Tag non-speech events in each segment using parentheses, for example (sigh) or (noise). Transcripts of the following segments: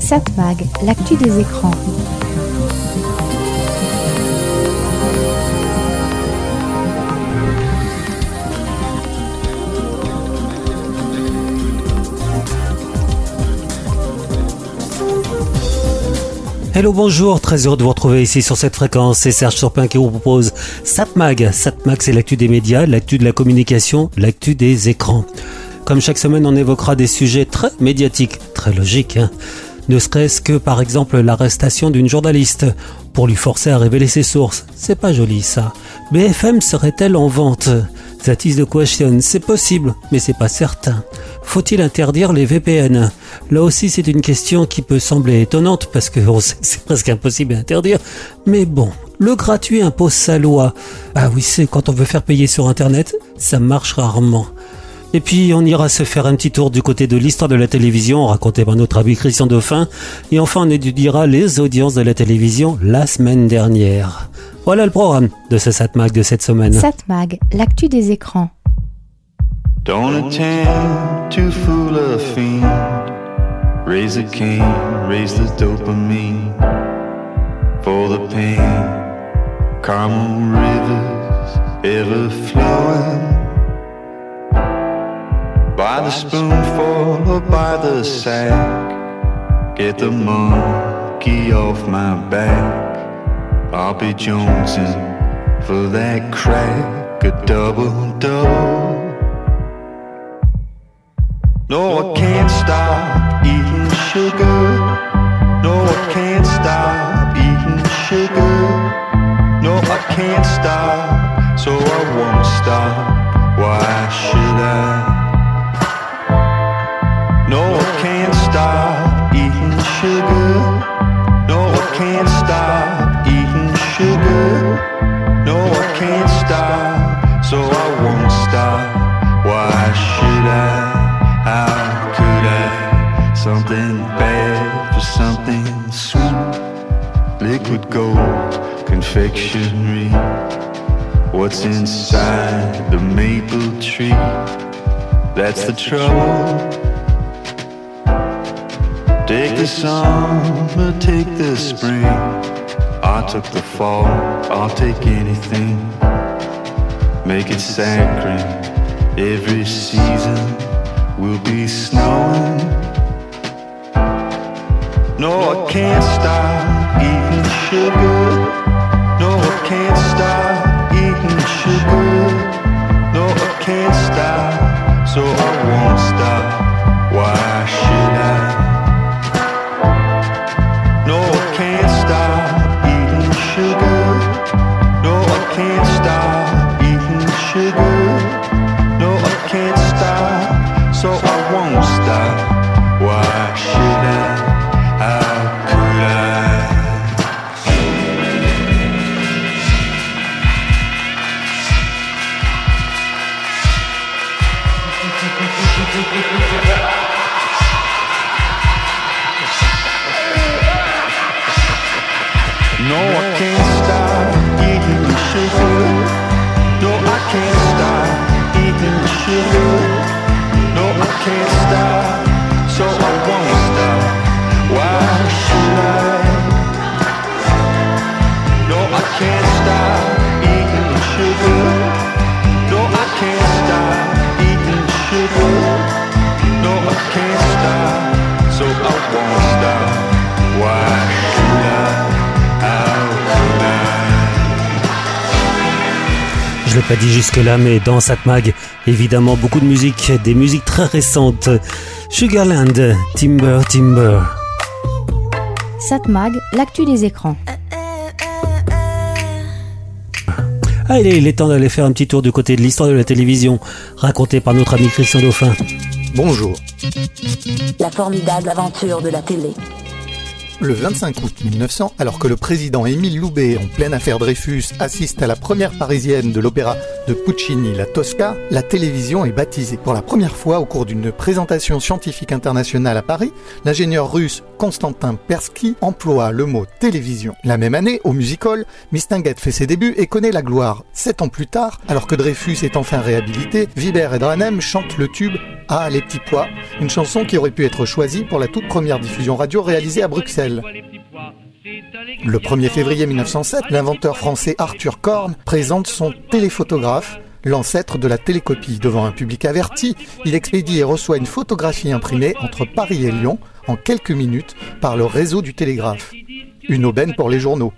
Satmag, l'actu des écrans. Hello, bonjour, très heureux de vous retrouver ici sur cette fréquence. C'est Serge Surpin qui vous propose SatMag. SatMag, c'est l'actu des médias, l'actu de la communication, l'actu des écrans. Comme chaque semaine, on évoquera des sujets très médiatiques, très logiques. Hein. ne serait-ce que par exemple l'arrestation d'une journaliste pour lui forcer à révéler ses sources. C'est pas joli ça. BFM serait-elle en vente? That is question. C'est possible, mais c'est pas certain. Faut-il interdire les VPN Là aussi, c'est une question qui peut sembler étonnante parce (laughs) que c'est presque impossible à interdire. Mais bon, le gratuit impose sa loi. Ah oui, c'est quand on veut faire payer sur Internet, ça marche rarement. Et puis on ira se faire un petit tour du côté de l'histoire de la télévision, racontée par notre ami Christian Dauphin. Et enfin on étudiera les audiences de la télévision la semaine dernière. Voilà le programme de ce Satmag de cette semaine. Satmag, l'actu des écrans. Don't attempt to fool a fiend. Raise a king, raise the dopamine for the pain. Rivers ever flowing. By the spoonful or by the sack. Get the monkey off my back. I'll be jonesing for that crack, a double double. No, I can't stop eating sugar. No, I can't stop eating sugar. No, I can't stop, so I won't stop. Why should I? Confectionery. What's inside the maple tree? That's the trouble. Take the summer, take the spring. I took the fall, I'll take anything. Make it saccharine. Every season will be snowing. No, I can't stop eating sugar. Can't stop eating sugar. No, I can't stop, so I won't stop. No, I can't stop eating sugar. Pas dit jusque-là, mais dans Satmag, évidemment beaucoup de musique, des musiques très récentes. Sugarland, Timber, Timber. Satmag, l'actu des écrans. Allez, il est temps d'aller faire un petit tour du côté de l'histoire de la télévision, racontée par notre ami Christian Dauphin. Bonjour. La formidable aventure de la télé. Le 25 août 1900, alors que le président Émile Loubet, en pleine affaire Dreyfus, assiste à la première parisienne de l'opéra de Puccini, la Tosca, la télévision est baptisée. Pour la première fois, au cours d'une présentation scientifique internationale à Paris, l'ingénieur russe Konstantin Persky emploie le mot télévision. La même année, au Music Hall, Mistinguett fait ses débuts et connaît la gloire. Sept ans plus tard, alors que Dreyfus est enfin réhabilité, Vibert et Dranem chantent le tube Ah les petits pois, une chanson qui aurait pu être choisie pour la toute première diffusion radio réalisée à Bruxelles. Le 1er février 1907, l'inventeur français Arthur Korn présente son téléphotographe, l'ancêtre de la télécopie. Devant un public averti, il expédie et reçoit une photographie imprimée entre Paris et Lyon en quelques minutes par le réseau du télégraphe. Une aubaine pour les journaux.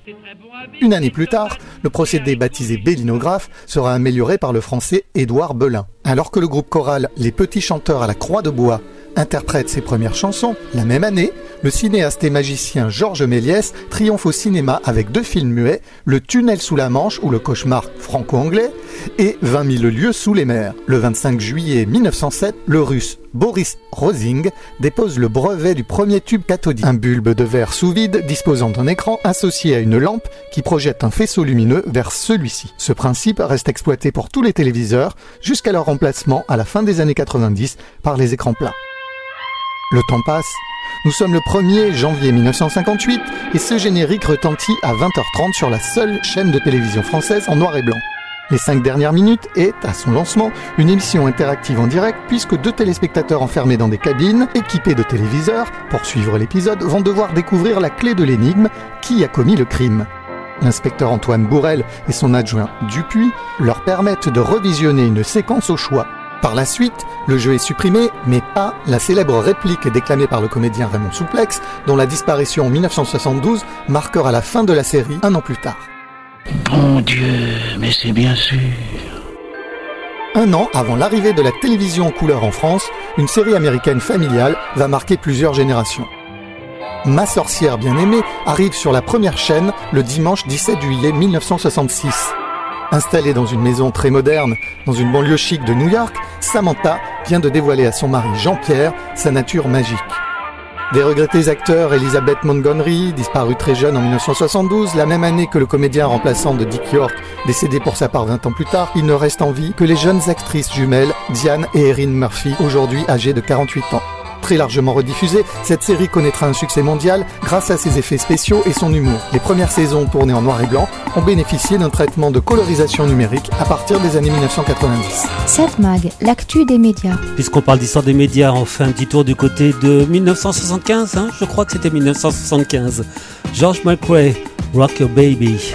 Une année plus tard, le procédé baptisé bélinographe sera amélioré par le français Édouard Belin. Alors que le groupe choral Les Petits Chanteurs à la Croix de Bois interprète ses premières chansons, la même année, le cinéaste et magicien Georges Méliès triomphe au cinéma avec deux films muets, Le Tunnel sous la Manche ou Le Cauchemar franco-anglais et 20 000 lieues sous les mers. Le 25 juillet 1907, le russe Boris Rosing dépose le brevet du premier tube cathodique, un bulbe de verre sous vide disposant d'un écran associé à une lampe qui projette un faisceau lumineux vers celui-ci. Ce principe reste exploité pour tous les téléviseurs jusqu'à leur remplacement à la fin des années 90 par les écrans plats. Le temps passe. Nous sommes le 1er janvier 1958 et ce générique retentit à 20h30 sur la seule chaîne de télévision française en noir et blanc. Les cinq dernières minutes est, à son lancement, une émission interactive en direct puisque deux téléspectateurs enfermés dans des cabines, équipés de téléviseurs, pour suivre l'épisode, vont devoir découvrir la clé de l'énigme qui a commis le crime. L'inspecteur Antoine Bourrel et son adjoint Dupuis leur permettent de revisionner une séquence au choix par la suite, le jeu est supprimé, mais pas la célèbre réplique déclamée par le comédien Raymond Souplex, dont la disparition en 1972 marquera la fin de la série un an plus tard. Bon Dieu, mais c'est bien sûr. Un an avant l'arrivée de la télévision en couleur en France, une série américaine familiale va marquer plusieurs générations. Ma sorcière bien-aimée arrive sur la première chaîne le dimanche 17 juillet 1966. Installée dans une maison très moderne, dans une banlieue chic de New York, Samantha vient de dévoiler à son mari Jean-Pierre sa nature magique. Des regrettés acteurs Elizabeth Montgomery, disparue très jeune en 1972, la même année que le comédien remplaçant de Dick York, décédé pour sa part 20 ans plus tard, il ne reste en vie que les jeunes actrices jumelles Diane et Erin Murphy, aujourd'hui âgées de 48 ans. Très largement rediffusée, cette série connaîtra un succès mondial grâce à ses effets spéciaux et son humour. Les premières saisons tournées en noir et blanc ont bénéficié d'un traitement de colorisation numérique à partir des années 1990. Cette mag, l'actu des médias. Puisqu'on parle d'histoire des médias, on fait un petit tour du côté de 1975, hein je crois que c'était 1975. George McRae, Rock Your Baby.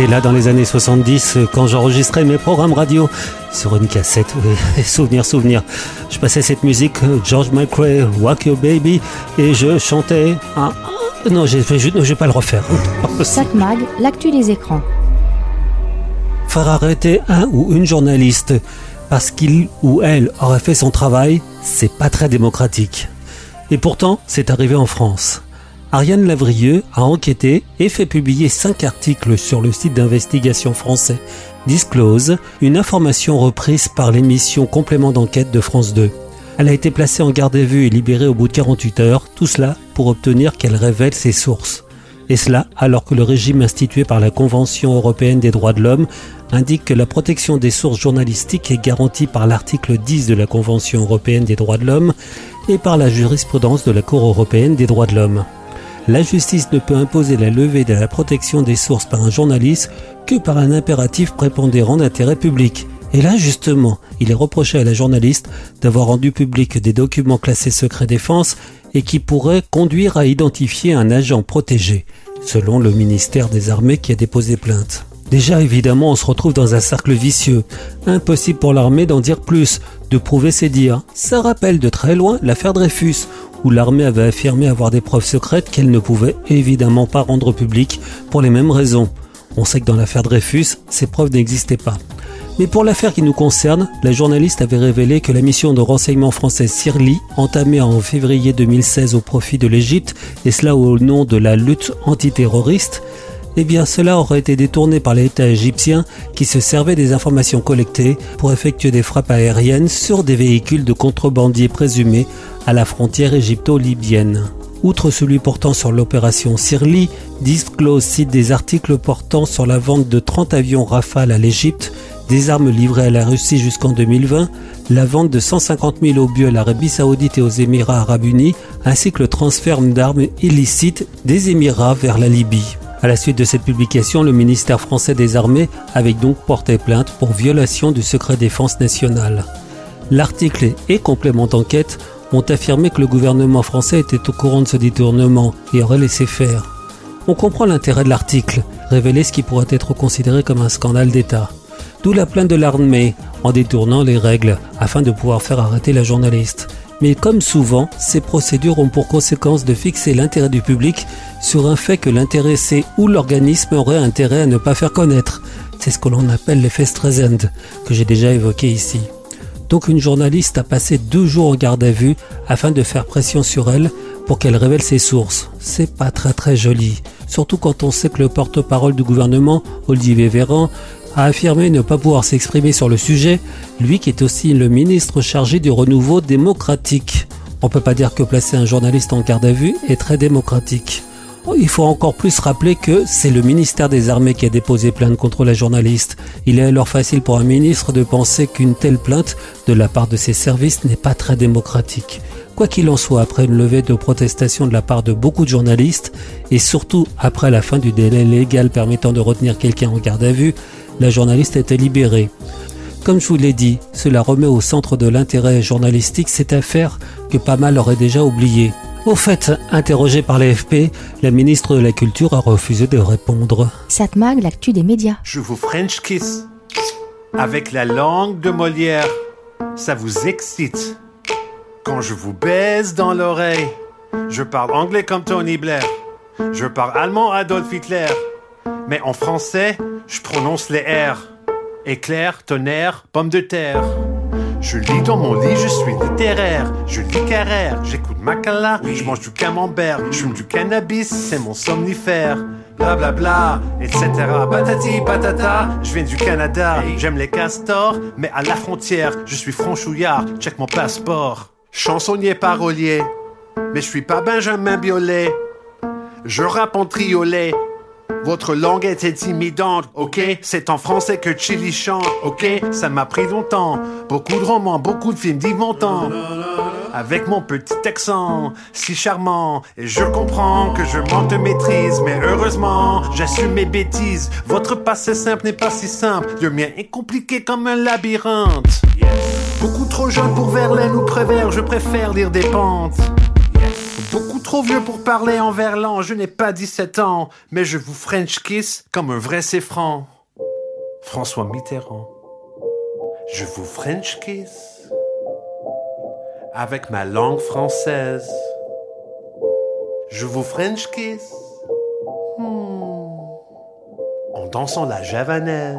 Et c'est là, dans les années 70, quand j'enregistrais mes programmes radio sur une cassette. Oui, (laughs) souvenir, souvenir. Je passais cette musique, George McRae, Walk Your Baby, et je chantais. Ah, non, je ne vais pas le refaire. (laughs) Satmag, l'actu des écrans. Faire arrêter un ou une journaliste parce qu'il ou elle aurait fait son travail, c'est pas très démocratique. Et pourtant, c'est arrivé en France. Ariane Lavrieux a enquêté et fait publier cinq articles sur le site d'investigation français Disclose, une information reprise par l'émission Complément d'enquête de France 2. Elle a été placée en garde à vue et libérée au bout de 48 heures, tout cela pour obtenir qu'elle révèle ses sources. Et cela alors que le régime institué par la Convention européenne des droits de l'homme indique que la protection des sources journalistiques est garantie par l'article 10 de la Convention européenne des droits de l'homme et par la jurisprudence de la Cour européenne des droits de l'homme. La justice ne peut imposer la levée de la protection des sources par un journaliste que par un impératif prépondérant d'intérêt public. Et là, justement, il est reproché à la journaliste d'avoir rendu public des documents classés secret défense et qui pourraient conduire à identifier un agent protégé, selon le ministère des Armées qui a déposé plainte. Déjà, évidemment, on se retrouve dans un cercle vicieux. Impossible pour l'armée d'en dire plus, de prouver ses dires. Ça rappelle de très loin l'affaire Dreyfus, où l'armée avait affirmé avoir des preuves secrètes qu'elle ne pouvait évidemment pas rendre publiques pour les mêmes raisons. On sait que dans l'affaire Dreyfus, ces preuves n'existaient pas. Mais pour l'affaire qui nous concerne, la journaliste avait révélé que la mission de renseignement français CIRLI, entamée en février 2016 au profit de l'Égypte, et cela au nom de la lutte antiterroriste, eh bien cela aurait été détourné par l'État égyptien qui se servait des informations collectées pour effectuer des frappes aériennes sur des véhicules de contrebandiers présumés à la frontière égypto-libyenne. Outre celui portant sur l'opération Sirli, Disclose cite des articles portant sur la vente de 30 avions Rafale à l'Égypte, des armes livrées à la Russie jusqu'en 2020, la vente de 150 000 obus à l'Arabie Saoudite et aux Émirats Arabes Unis, ainsi que le transfert d'armes illicites des Émirats vers la Libye. À la suite de cette publication, le ministère français des Armées avait donc porté plainte pour violation du secret défense national. L'article et complément d'enquête ont affirmé que le gouvernement français était au courant de ce détournement et aurait laissé faire. On comprend l'intérêt de l'article, révéler ce qui pourrait être considéré comme un scandale d'État. D'où la plainte de l'armée en détournant les règles afin de pouvoir faire arrêter la journaliste. Mais comme souvent, ces procédures ont pour conséquence de fixer l'intérêt du public sur un fait que l'intéressé ou l'organisme aurait intérêt à ne pas faire connaître. C'est ce que l'on appelle l'effet Streisand, que j'ai déjà évoqué ici. Donc une journaliste a passé deux jours en garde à vue afin de faire pression sur elle pour qu'elle révèle ses sources. C'est pas très très joli, surtout quand on sait que le porte-parole du gouvernement, Olivier Véran, a affirmé ne pas pouvoir s'exprimer sur le sujet, lui qui est aussi le ministre chargé du renouveau démocratique. On peut pas dire que placer un journaliste en garde à vue est très démocratique. Oh, il faut encore plus rappeler que c'est le ministère des Armées qui a déposé plainte contre la journaliste. Il est alors facile pour un ministre de penser qu'une telle plainte de la part de ses services n'est pas très démocratique. Quoi qu'il en soit, après une levée de protestation de la part de beaucoup de journalistes, et surtout après la fin du délai légal permettant de retenir quelqu'un en garde à vue, la journaliste été libérée. Comme je vous l'ai dit, cela remet au centre de l'intérêt journalistique cette affaire que pas mal aurait déjà oubliée. Au fait, interrogée par l'AFP, la ministre de la Culture a refusé de répondre. Satmag, l'actu des médias. Je vous French kiss avec la langue de Molière. Ça vous excite quand je vous baise dans l'oreille. Je parle anglais comme Tony Blair. Je parle allemand Adolf Hitler. Mais en français, je prononce les R. Éclair, tonnerre, pomme de terre. Je lis dans mon lit, je suis littéraire. Je lis Carrère, j'écoute Macala, je mange du camembert, je fume du cannabis, c'est mon somnifère. Bla bla bla, etc. Patati patata, je viens du Canada. J'aime les castors, mais à la frontière, je suis franchouillard, check mon passeport. Chansonnier parolier, mais je suis pas Benjamin Biolay. Je rappe en triolet, votre langue est intimidante, ok? C'est en français que Chili chante, ok? Ça m'a pris longtemps. Beaucoup de romans, beaucoup de films d'Yves Montand. Avec mon petit accent, si charmant. Et je comprends que je manque de maîtrise, mais heureusement, j'assume mes bêtises. Votre passé simple n'est pas si simple. Le mien est compliqué comme un labyrinthe. Beaucoup trop jeune pour Verlaine ou Prévert, je préfère lire des pentes. Beaucoup trop vieux pour parler en verlan. Je n'ai pas 17 ans, mais je vous French kiss comme un vrai franc. François Mitterrand. Je vous French kiss avec ma langue française. Je vous French kiss hmm, en dansant la javanaise.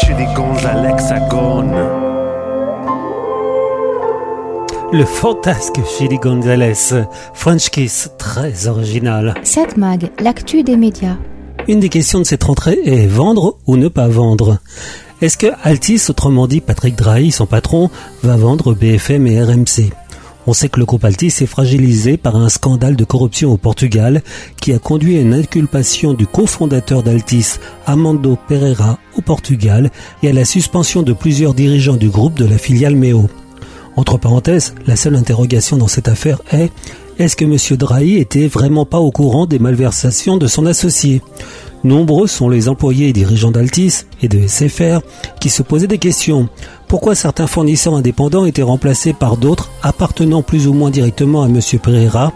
Chili. Le fantasque Chili Gonzalez, French Kiss, très original. 7 Mag, l'actu des médias. Une des questions de cette rentrée est vendre ou ne pas vendre? Est-ce que Altis, autrement dit Patrick Drahi, son patron, va vendre BFM et RMC on sait que le groupe Altis est fragilisé par un scandale de corruption au Portugal qui a conduit à une inculpation du cofondateur d'Altis, Amando Pereira, au Portugal et à la suspension de plusieurs dirigeants du groupe de la filiale Meo. Entre parenthèses, la seule interrogation dans cette affaire est est-ce que M. Drahi était vraiment pas au courant des malversations de son associé? Nombreux sont les employés et dirigeants d'Altis et de SFR qui se posaient des questions. Pourquoi certains fournisseurs indépendants étaient remplacés par d'autres appartenant plus ou moins directement à M. Pereira?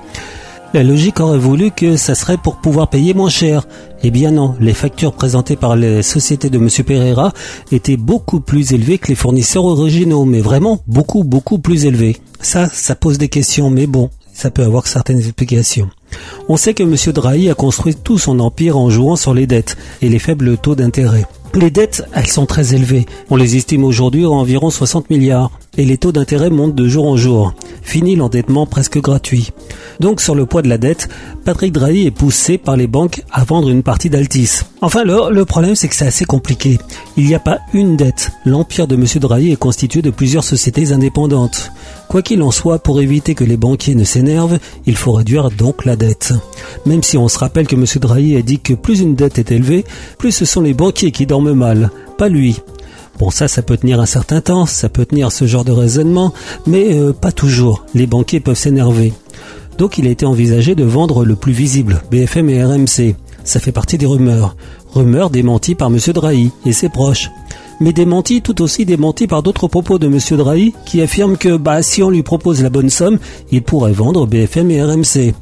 La logique aurait voulu que ça serait pour pouvoir payer moins cher. Eh bien non, les factures présentées par les sociétés de M. Pereira étaient beaucoup plus élevées que les fournisseurs originaux, mais vraiment beaucoup beaucoup plus élevées. Ça, ça pose des questions, mais bon, ça peut avoir certaines explications. On sait que M. Drahi a construit tout son empire en jouant sur les dettes et les faibles taux d'intérêt. Les dettes, elles sont très élevées. On les estime aujourd'hui à environ 60 milliards. Et les taux d'intérêt montent de jour en jour. Fini l'endettement presque gratuit. Donc sur le poids de la dette, Patrick Drahi est poussé par les banques à vendre une partie d'Altis. Enfin le, le problème c'est que c'est assez compliqué. Il n'y a pas une dette. L'empire de M. Drahi est constitué de plusieurs sociétés indépendantes. Quoi qu'il en soit, pour éviter que les banquiers ne s'énervent, il faut réduire donc la dette. Même si on se rappelle que M. Drahi a dit que plus une dette est élevée, plus ce sont les banquiers qui dorment mal, pas lui. Bon ça, ça peut tenir un certain temps, ça peut tenir ce genre de raisonnement, mais euh, pas toujours. Les banquiers peuvent s'énerver. Donc il a été envisagé de vendre le plus visible, BFM et RMC. Ça fait partie des rumeurs. Rumeurs démenties par M. Drahi et ses proches. Mais démenties tout aussi démenties par d'autres propos de M. Drahi qui affirme que bah, si on lui propose la bonne somme, il pourrait vendre BFM et RMC.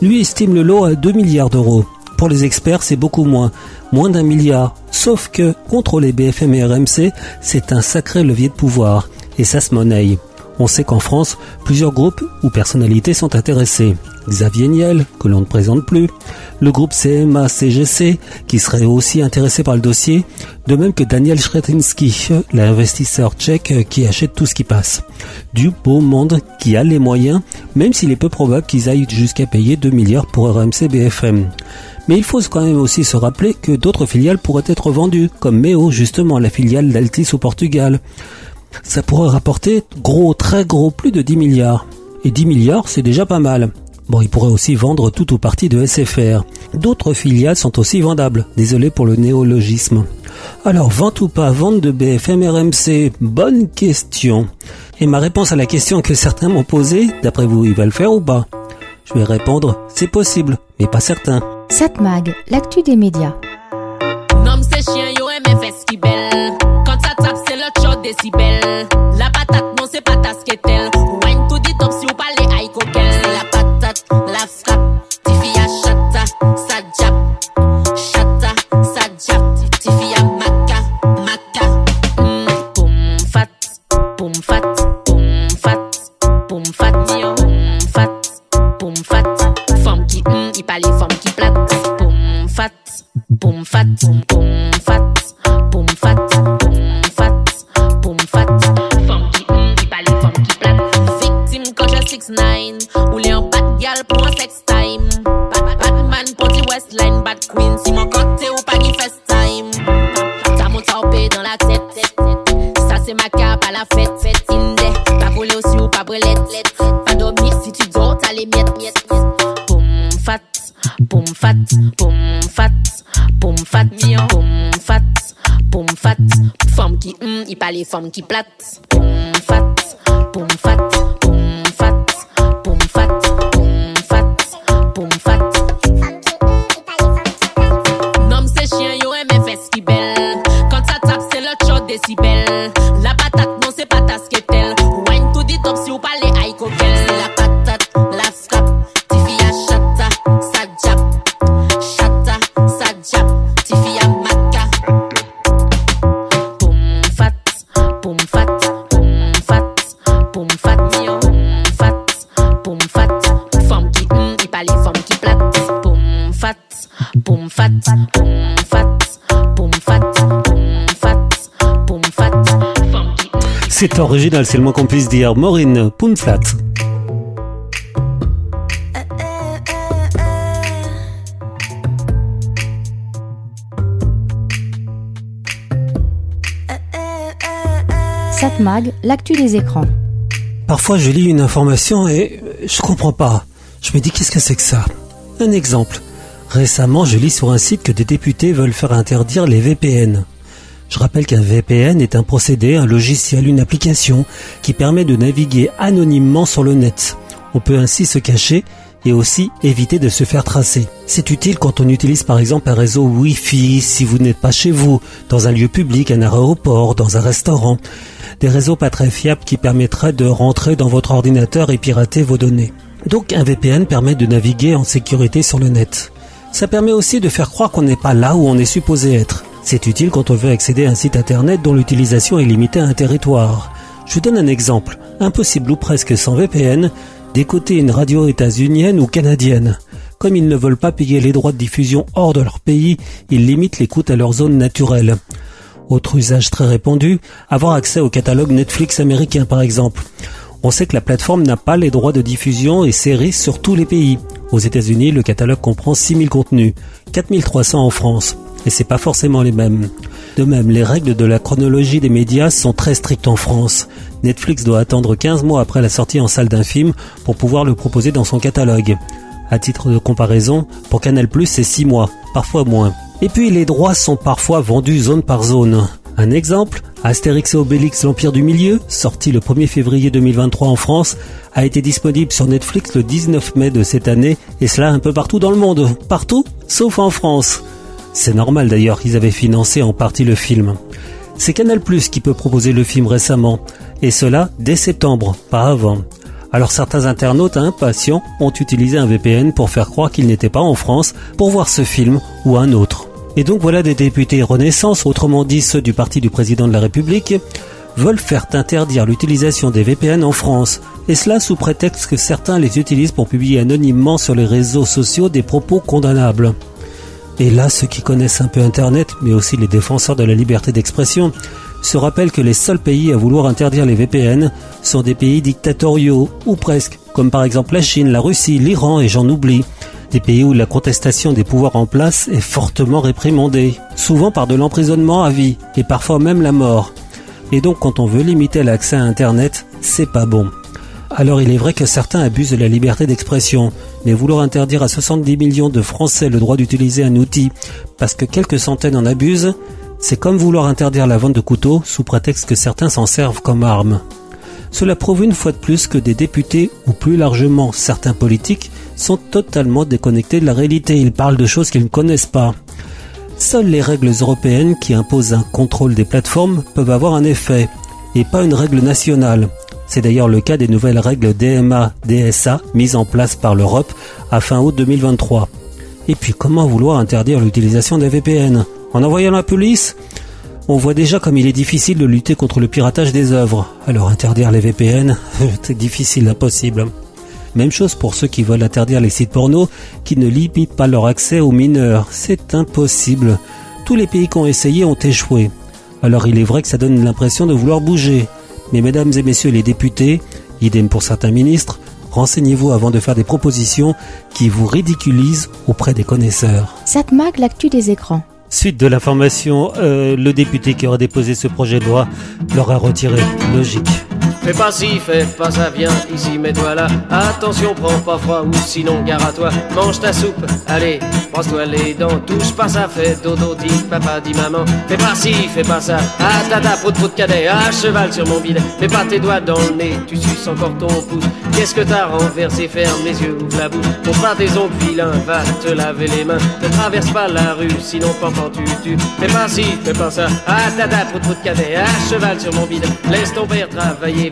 Lui estime le lot à 2 milliards d'euros. Pour les experts, c'est beaucoup moins, moins d'un milliard. Sauf que contrôler BFM et RMC, c'est un sacré levier de pouvoir, et ça se monnaie. On sait qu'en France, plusieurs groupes ou personnalités sont intéressés. Xavier Niel, que l'on ne présente plus, le groupe CMA-CGC, qui serait aussi intéressé par le dossier, de même que Daniel Schretinsky, l'investisseur tchèque qui achète tout ce qui passe. Du beau monde qui a les moyens, même s'il est peu probable qu'ils aillent jusqu'à payer 2 milliards pour RMC BFM. Mais il faut quand même aussi se rappeler que d'autres filiales pourraient être vendues, comme Meo justement, la filiale d'Altis au Portugal ça pourrait rapporter gros, très gros, plus de 10 milliards. Et 10 milliards, c'est déjà pas mal. Bon, il pourrait aussi vendre tout ou partie de SFR. D'autres filiales sont aussi vendables. Désolé pour le néologisme. Alors, vente ou pas vente de BFM RMC Bonne question. Et ma réponse à la question que certains m'ont posée, d'après vous, il va le faire ou pas? Je vais répondre, c'est possible, mais pas certain. Satmag, l'actu des médias. decibel. Original, c'est le moins qu'on puisse dire. Maureen Pounflat. Satmag, l'actu des écrans. Parfois, je lis une information et je comprends pas. Je me dis qu'est-ce que c'est que ça? Un exemple. Récemment, je lis sur un site que des députés veulent faire interdire les VPN. Je rappelle qu'un VPN est un procédé, un logiciel, une application qui permet de naviguer anonymement sur le net. On peut ainsi se cacher et aussi éviter de se faire tracer. C'est utile quand on utilise par exemple un réseau Wi-Fi si vous n'êtes pas chez vous, dans un lieu public, un aéroport, dans un restaurant. Des réseaux pas très fiables qui permettraient de rentrer dans votre ordinateur et pirater vos données. Donc un VPN permet de naviguer en sécurité sur le net. Ça permet aussi de faire croire qu'on n'est pas là où on est supposé être. C'est utile quand on veut accéder à un site internet dont l'utilisation est limitée à un territoire. Je vous donne un exemple. Impossible ou presque sans VPN d'écouter une radio états-unienne ou canadienne. Comme ils ne veulent pas payer les droits de diffusion hors de leur pays, ils limitent l'écoute à leur zone naturelle. Autre usage très répandu, avoir accès au catalogue Netflix américain par exemple. On sait que la plateforme n'a pas les droits de diffusion et séries sur tous les pays. Aux États-Unis, le catalogue comprend 6000 contenus, 4300 en France. Et c'est pas forcément les mêmes. De même, les règles de la chronologie des médias sont très strictes en France. Netflix doit attendre 15 mois après la sortie en salle d'un film pour pouvoir le proposer dans son catalogue. À titre de comparaison, pour Canal+, c'est 6 mois, parfois moins. Et puis les droits sont parfois vendus zone par zone. Un exemple, Astérix et Obélix l'Empire du Milieu, sorti le 1er février 2023 en France, a été disponible sur Netflix le 19 mai de cette année, et cela un peu partout dans le monde. Partout, sauf en France. C'est normal d'ailleurs, ils avaient financé en partie le film. C'est Canal Plus qui peut proposer le film récemment, et cela dès septembre, pas avant. Alors certains internautes impatients ont utilisé un VPN pour faire croire qu'ils n'étaient pas en France pour voir ce film ou un autre. Et donc voilà des députés Renaissance, autrement dit ceux du parti du président de la République, veulent faire interdire l'utilisation des VPN en France, et cela sous prétexte que certains les utilisent pour publier anonymement sur les réseaux sociaux des propos condamnables. Et là, ceux qui connaissent un peu Internet, mais aussi les défenseurs de la liberté d'expression, se rappellent que les seuls pays à vouloir interdire les VPN sont des pays dictatoriaux, ou presque, comme par exemple la Chine, la Russie, l'Iran et j'en oublie. Des pays où la contestation des pouvoirs en place est fortement réprimandée, souvent par de l'emprisonnement à vie, et parfois même la mort. Et donc quand on veut limiter l'accès à Internet, c'est pas bon. Alors il est vrai que certains abusent de la liberté d'expression, mais vouloir interdire à 70 millions de Français le droit d'utiliser un outil parce que quelques centaines en abusent, c'est comme vouloir interdire la vente de couteaux sous prétexte que certains s'en servent comme arme. Cela prouve une fois de plus que des députés, ou plus largement certains politiques, sont totalement déconnectés de la réalité. Ils parlent de choses qu'ils ne connaissent pas. Seules les règles européennes qui imposent un contrôle des plateformes peuvent avoir un effet, et pas une règle nationale. C'est d'ailleurs le cas des nouvelles règles DMA-DSA mises en place par l'Europe à fin août 2023. Et puis comment vouloir interdire l'utilisation des VPN En envoyant la police? On voit déjà comme il est difficile de lutter contre le piratage des œuvres. Alors interdire les VPN, (laughs) c'est difficile, impossible. Même chose pour ceux qui veulent interdire les sites porno qui ne limitent pas leur accès aux mineurs. C'est impossible. Tous les pays qui ont essayé ont échoué. Alors il est vrai que ça donne l'impression de vouloir bouger. Mais mesdames et messieurs les députés, idem pour certains ministres, renseignez-vous avant de faire des propositions qui vous ridiculisent auprès des connaisseurs. Satmag, l'actu des écrans. Suite de l'information, euh, le député qui aurait déposé ce projet de loi l'aura retiré. Logique. Fais pas ci, fais pas ça, viens ici, mets-toi là. Attention, prends pas froid ou sinon gare à toi. Mange ta soupe, allez, brosse-toi les dents. Touche pas ça, fais dodo, dis papa, dis maman. Fais pas ci, fais pas ça. Ah tata, prout prout cadet, à cheval sur mon bidet. Mets pas tes doigts dans le nez, tu suces encore ton pouce. Qu'est-ce que t'as renversé, ferme les yeux, ouvre la bouche. Pour pas tes ongles vilains, va te laver les mains. Ne traverse pas la rue, sinon pampan tu tu. Fais pas ci, fais pas ça. Ah tata, prout prout cadet, à cheval sur mon bidet. Laisse ton père travailler,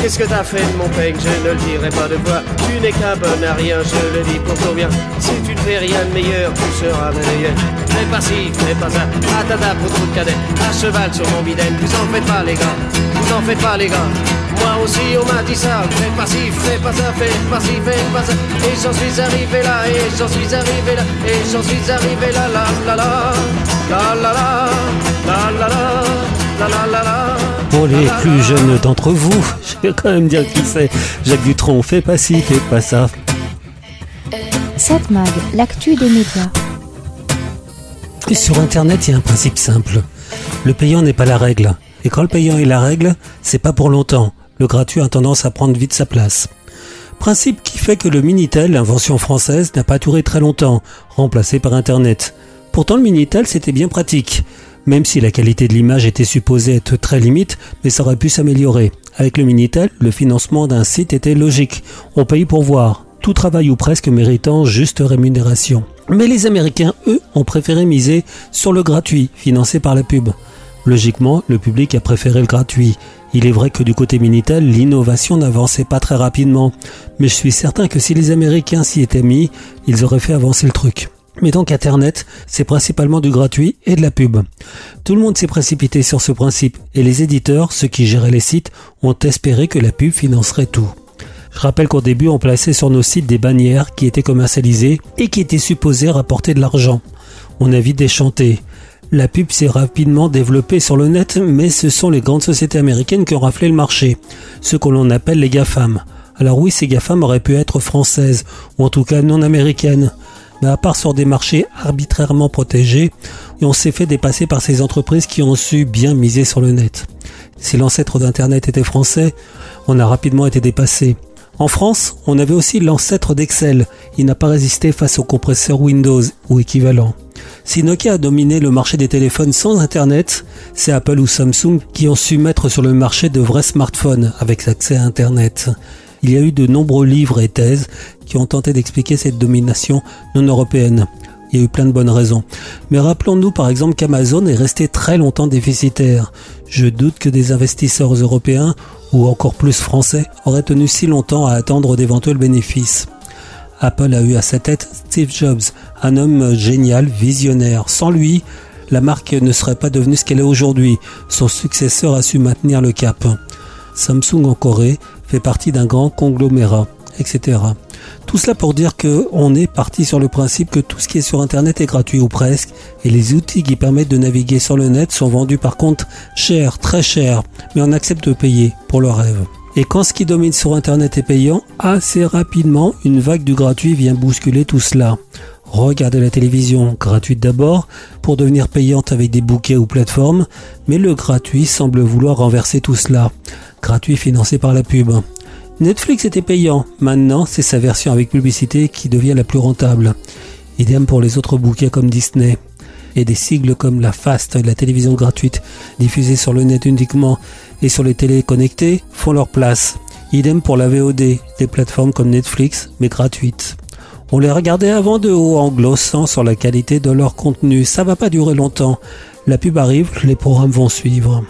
Qu'est-ce que t'as fait de mon peigne, je ne le dirai pas de voix. Tu n'es qu'un bon à rien, je le dis pour ton bien. Si tu ne fais rien de meilleur, tu seras meilleur. Fais pas ci, fais pas ça. Tata, prout prout cadet, à cheval sur mon bidet. Vous en faites pas les gars, vous en faites pas les gars. Moi aussi on m'a dit ça, fais pas ci, fais pas ça, fais pas ci, fais pas ça. Et j'en suis arrivé là, et j'en suis arrivé là, et j'en suis arrivé là, la la la, la la la, la la la, la la la la. Pour les plus jeunes d'entre vous, je vais quand même dire qui c'est. Jacques Dutronc, fais pas ci, fais pas ça. Satmag, l'actu des médias. Et sur Internet, il y a un principe simple. Le payant n'est pas la règle. Et quand le payant est la règle, c'est pas pour longtemps. Le gratuit a tendance à prendre vite sa place. Principe qui fait que le Minitel, invention française, n'a pas duré très longtemps, remplacé par Internet. Pourtant, le Minitel, c'était bien pratique. Même si la qualité de l'image était supposée être très limite, mais ça aurait pu s'améliorer. Avec le Minitel, le financement d'un site était logique. On paye pour voir. Tout travail ou presque méritant juste rémunération. Mais les Américains, eux, ont préféré miser sur le gratuit, financé par la pub. Logiquement, le public a préféré le gratuit. Il est vrai que du côté Minitel, l'innovation n'avançait pas très rapidement. Mais je suis certain que si les Américains s'y étaient mis, ils auraient fait avancer le truc. Mais donc Internet, c'est principalement du gratuit et de la pub. Tout le monde s'est précipité sur ce principe et les éditeurs, ceux qui géraient les sites, ont espéré que la pub financerait tout. Je rappelle qu'au début, on plaçait sur nos sites des bannières qui étaient commercialisées et qui étaient supposées rapporter de l'argent. On a vite déchanté. La pub s'est rapidement développée sur le net, mais ce sont les grandes sociétés américaines qui ont raflé le marché, ce que l'on appelle les GAFAM. Alors oui, ces GAFAM auraient pu être françaises, ou en tout cas non américaines. Mais à part sur des marchés arbitrairement protégés, on s'est fait dépasser par ces entreprises qui ont su bien miser sur le net. Si l'ancêtre d'Internet était français, on a rapidement été dépassé. En France, on avait aussi l'ancêtre d'Excel. Il n'a pas résisté face au compresseur Windows ou équivalent. Si Nokia a dominé le marché des téléphones sans Internet, c'est Apple ou Samsung qui ont su mettre sur le marché de vrais smartphones avec accès à Internet. Il y a eu de nombreux livres et thèses qui ont tenté d'expliquer cette domination non européenne. Il y a eu plein de bonnes raisons. Mais rappelons-nous par exemple qu'Amazon est resté très longtemps déficitaire. Je doute que des investisseurs européens, ou encore plus français, auraient tenu si longtemps à attendre d'éventuels bénéfices. Apple a eu à sa tête Steve Jobs, un homme génial, visionnaire. Sans lui, la marque ne serait pas devenue ce qu'elle est aujourd'hui. Son successeur a su maintenir le cap. Samsung en Corée fait partie d'un grand conglomérat, etc. Tout cela pour dire que on est parti sur le principe que tout ce qui est sur Internet est gratuit ou presque, et les outils qui permettent de naviguer sur le net sont vendus par contre cher, très cher, mais on accepte de payer pour le rêve. Et quand ce qui domine sur Internet est payant, assez rapidement, une vague du gratuit vient bousculer tout cela. Regardez la télévision, gratuite d'abord, pour devenir payante avec des bouquets ou plateformes, mais le gratuit semble vouloir renverser tout cela. Gratuit financé par la pub. Netflix était payant, maintenant c'est sa version avec publicité qui devient la plus rentable. Idem pour les autres bouquets comme Disney. Et des sigles comme la FAST, la télévision gratuite, diffusée sur le net uniquement et sur les télés connectées, font leur place. Idem pour la VOD, des plateformes comme Netflix, mais gratuites. On les regardait avant de haut en glossant sur la qualité de leur contenu. Ça va pas durer longtemps. La pub arrive, les programmes vont suivre.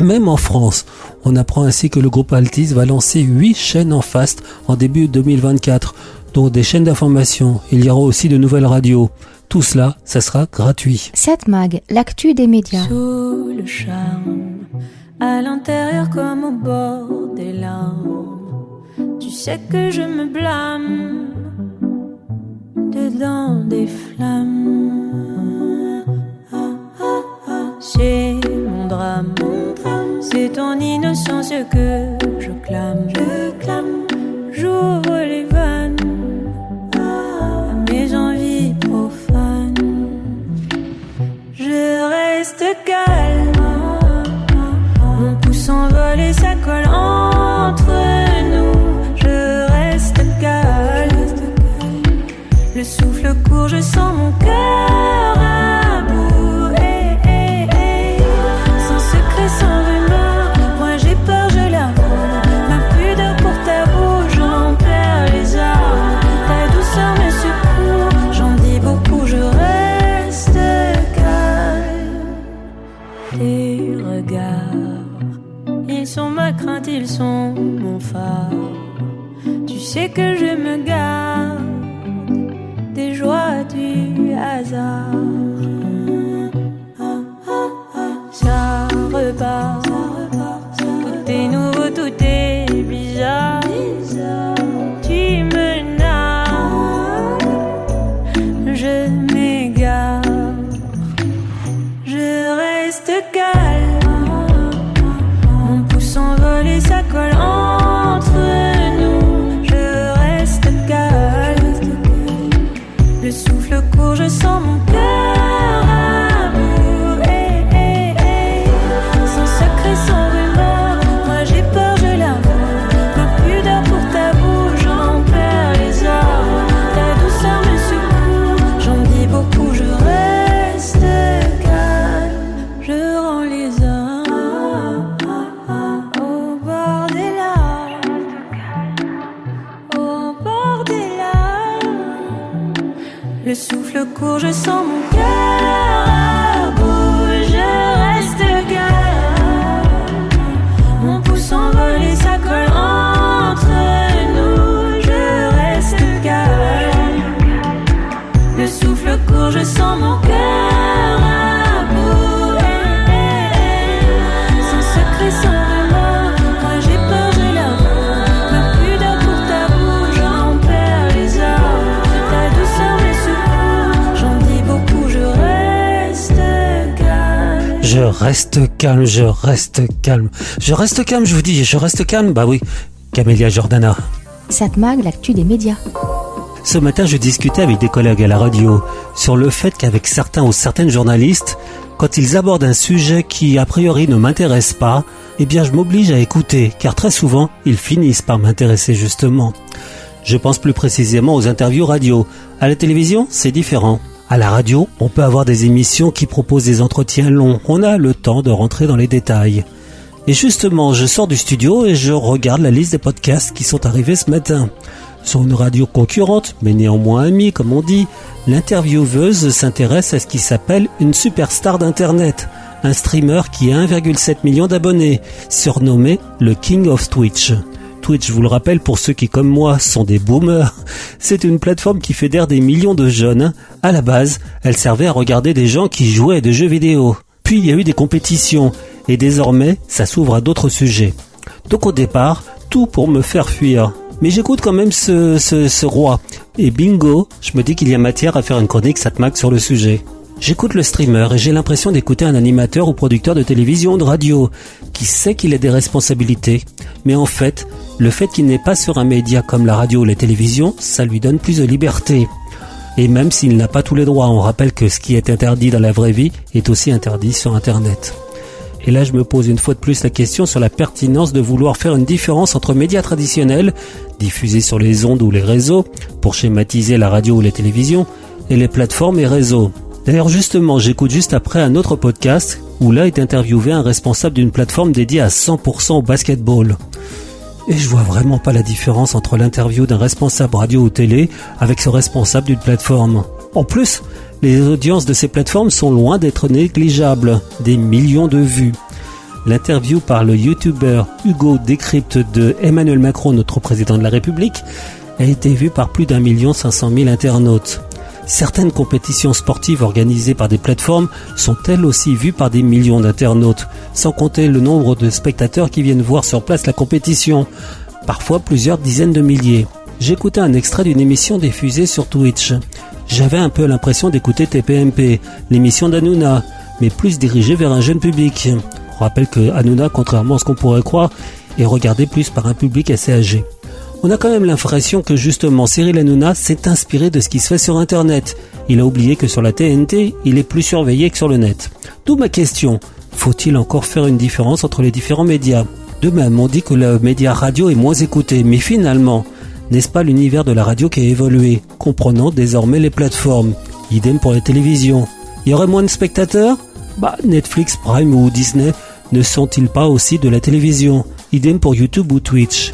Même en France, on apprend ainsi que le groupe Altis va lancer 8 chaînes en fast en début 2024, dont des chaînes d'information. Il y aura aussi de nouvelles radios. Tout cela, ça sera gratuit. Satmag, l'actu des médias. Sous le charme à l'intérieur comme au bord des larmes. Tu sais que je me blâme dedans des flammes. C'est mon drame, c'est ton innocence que. Je clame, reste calme, je reste calme. Je reste calme, je vous dis, je reste calme. Bah oui, Camélia Jordana. Satmag, l'actu des médias. Ce matin, je discutais avec des collègues à la radio sur le fait qu'avec certains ou certaines journalistes, quand ils abordent un sujet qui a priori ne m'intéresse pas, eh bien je m'oblige à écouter, car très souvent, ils finissent par m'intéresser justement. Je pense plus précisément aux interviews radio. À la télévision, c'est différent. À la radio, on peut avoir des émissions qui proposent des entretiens longs. On a le temps de rentrer dans les détails. Et justement, je sors du studio et je regarde la liste des podcasts qui sont arrivés ce matin. Sur une radio concurrente, mais néanmoins amie, comme on dit, l'intervieweuse s'intéresse à ce qui s'appelle une superstar d'Internet. Un streamer qui a 1,7 million d'abonnés, surnommé le King of Twitch. Twitch, je vous le rappelle, pour ceux qui, comme moi, sont des boomers, (laughs) c'est une plateforme qui fédère des millions de jeunes. À la base, elle servait à regarder des gens qui jouaient à des jeux vidéo. Puis il y a eu des compétitions, et désormais, ça s'ouvre à d'autres sujets. Donc au départ, tout pour me faire fuir. Mais j'écoute quand même ce, ce, roi. Et bingo, je me dis qu'il y a matière à faire une chronique Satmac sur le sujet. J'écoute le streamer et j'ai l'impression d'écouter un animateur ou producteur de télévision ou de radio qui sait qu'il a des responsabilités. Mais en fait, le fait qu'il n'est pas sur un média comme la radio ou la télévision, ça lui donne plus de liberté. Et même s'il n'a pas tous les droits, on rappelle que ce qui est interdit dans la vraie vie est aussi interdit sur Internet. Et là, je me pose une fois de plus la question sur la pertinence de vouloir faire une différence entre médias traditionnels, diffusés sur les ondes ou les réseaux, pour schématiser la radio ou la télévision, et les plateformes et réseaux. D'ailleurs, justement, j'écoute juste après un autre podcast où là est interviewé un responsable d'une plateforme dédiée à 100% au basketball. Et je vois vraiment pas la différence entre l'interview d'un responsable radio ou télé avec ce responsable d'une plateforme. En plus, les audiences de ces plateformes sont loin d'être négligeables, des millions de vues. L'interview par le youtubeur Hugo Décrypte de Emmanuel Macron, notre président de la République, a été vue par plus d'un million cinq cent mille internautes. Certaines compétitions sportives organisées par des plateformes sont elles aussi vues par des millions d'internautes, sans compter le nombre de spectateurs qui viennent voir sur place la compétition, parfois plusieurs dizaines de milliers. J'écoutais un extrait d'une émission diffusée sur Twitch. J'avais un peu l'impression d'écouter TPMP, l'émission d'Anouna, mais plus dirigée vers un jeune public. On rappelle que Hanouna, contrairement à ce qu'on pourrait croire, est regardé plus par un public assez âgé. On a quand même l'impression que justement Cyril Hanouna s'est inspiré de ce qui se fait sur Internet. Il a oublié que sur la TNT, il est plus surveillé que sur le net. D'où ma question, faut-il encore faire une différence entre les différents médias? De même, on dit que le média radio est moins écouté, mais finalement, n'est-ce pas l'univers de la radio qui a évolué, comprenant désormais les plateformes? Idem pour les télévisions. Il y aurait moins de spectateurs? Bah, Netflix, Prime ou Disney ne sont-ils pas aussi de la télévision? Idem pour YouTube ou Twitch.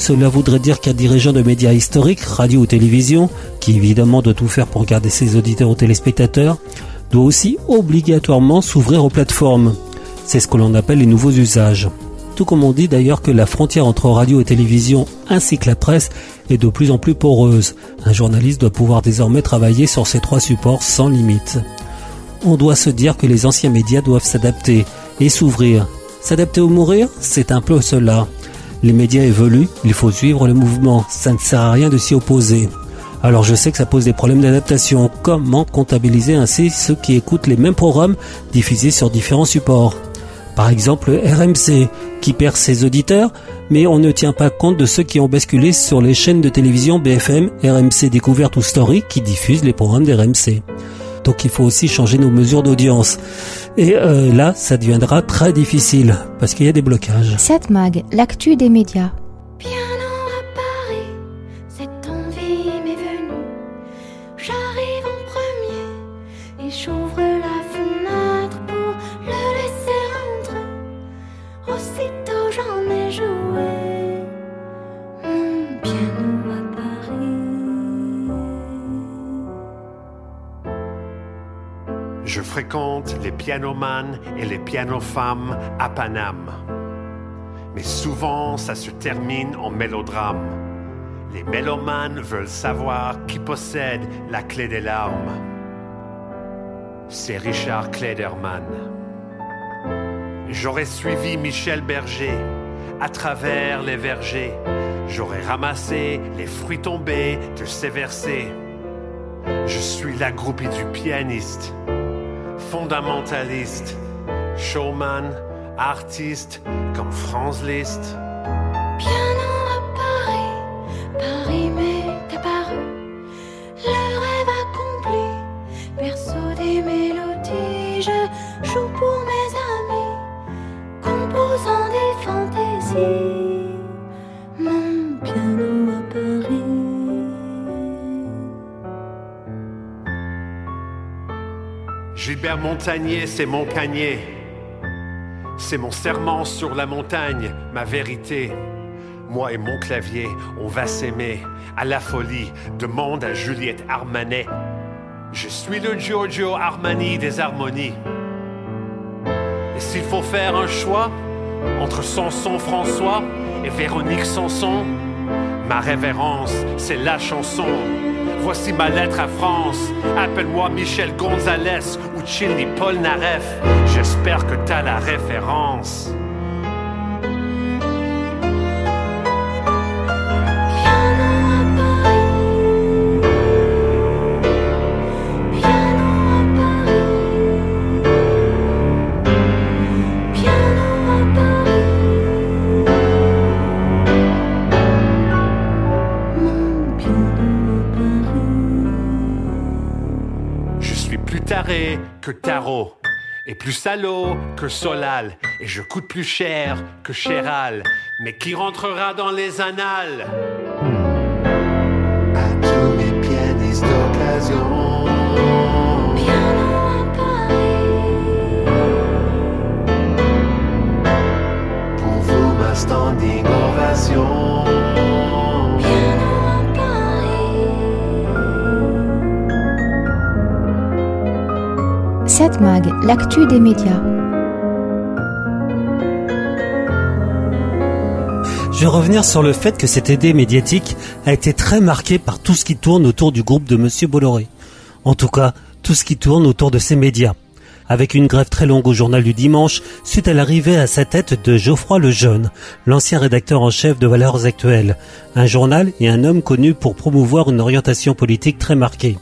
Cela voudrait dire qu'un dirigeant de médias historiques, radio ou télévision, qui évidemment doit tout faire pour garder ses auditeurs ou téléspectateurs, doit aussi obligatoirement s'ouvrir aux plateformes. C'est ce que l'on appelle les nouveaux usages. Tout comme on dit d'ailleurs que la frontière entre radio et télévision ainsi que la presse est de plus en plus poreuse. Un journaliste doit pouvoir désormais travailler sur ces trois supports sans limite. On doit se dire que les anciens médias doivent s'adapter et s'ouvrir. S'adapter ou mourir, c'est un peu cela. Les médias évoluent, il faut suivre le mouvement, ça ne sert à rien de s'y opposer. Alors je sais que ça pose des problèmes d'adaptation. Comment comptabiliser ainsi ceux qui écoutent les mêmes programmes diffusés sur différents supports? Par exemple RMC, qui perd ses auditeurs, mais on ne tient pas compte de ceux qui ont basculé sur les chaînes de télévision BFM, RMC Découverte ou Story qui diffusent les programmes d'RMC. Donc il faut aussi changer nos mesures d'audience. Et euh, là, ça deviendra très difficile parce qu'il y a des blocages. 7 Mag, l'actu des médias. Et les pianofemmes à Paname. Mais souvent, ça se termine en mélodrame. Les mélomanes veulent savoir qui possède la clé des larmes. C'est Richard Klederman. J'aurais suivi Michel Berger à travers les vergers. J'aurais ramassé les fruits tombés de ses versets. Je suis la groupie du pianiste fondamentaliste, showman, artiste comme Franz Liszt. Gilbert Montagnier, c'est mon canier. C'est mon serment sur la montagne, ma vérité. Moi et mon clavier, on va s'aimer à la folie. Demande à Juliette Armanet. Je suis le Giorgio Armani des harmonies. Et s'il faut faire un choix entre Samson François et Véronique Sanson, ma révérence, c'est la chanson. Voici ma lettre à France. Appelle-moi Michel Gonzalez Chili Polnareff. J'espère que t'as la référence. Que tarot. Et plus salaud que Solal. Et je coûte plus cher que Chéral. Mais qui rentrera dans les annales? 7 Mag, l'actu des médias. Je vais revenir sur le fait que cette idée médiatique a été très marquée par tout ce qui tourne autour du groupe de Monsieur Bolloré. En tout cas, tout ce qui tourne autour de ces médias. Avec une grève très longue au journal du dimanche, suite à l'arrivée à sa tête de Geoffroy Lejeune, l'ancien rédacteur en chef de Valeurs Actuelles, un journal et un homme connu pour promouvoir une orientation politique très marquée.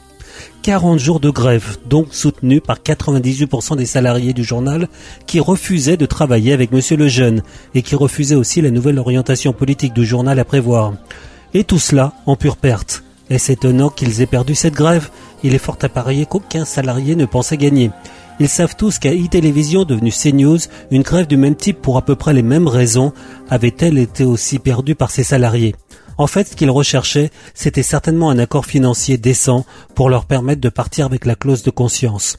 40 jours de grève, donc soutenus par 98% des salariés du journal qui refusaient de travailler avec Monsieur Lejeune et qui refusaient aussi la nouvelle orientation politique du journal à prévoir. Et tout cela en pure perte. Est-ce étonnant qu'ils aient perdu cette grève Il est fort à parier qu'aucun salarié ne pensait gagner. Ils savent tous qu'à e-télévision devenue CNews, une grève du même type pour à peu près les mêmes raisons avait-elle été aussi perdue par ses salariés. En fait, ce qu'ils recherchaient, c'était certainement un accord financier décent pour leur permettre de partir avec la clause de conscience.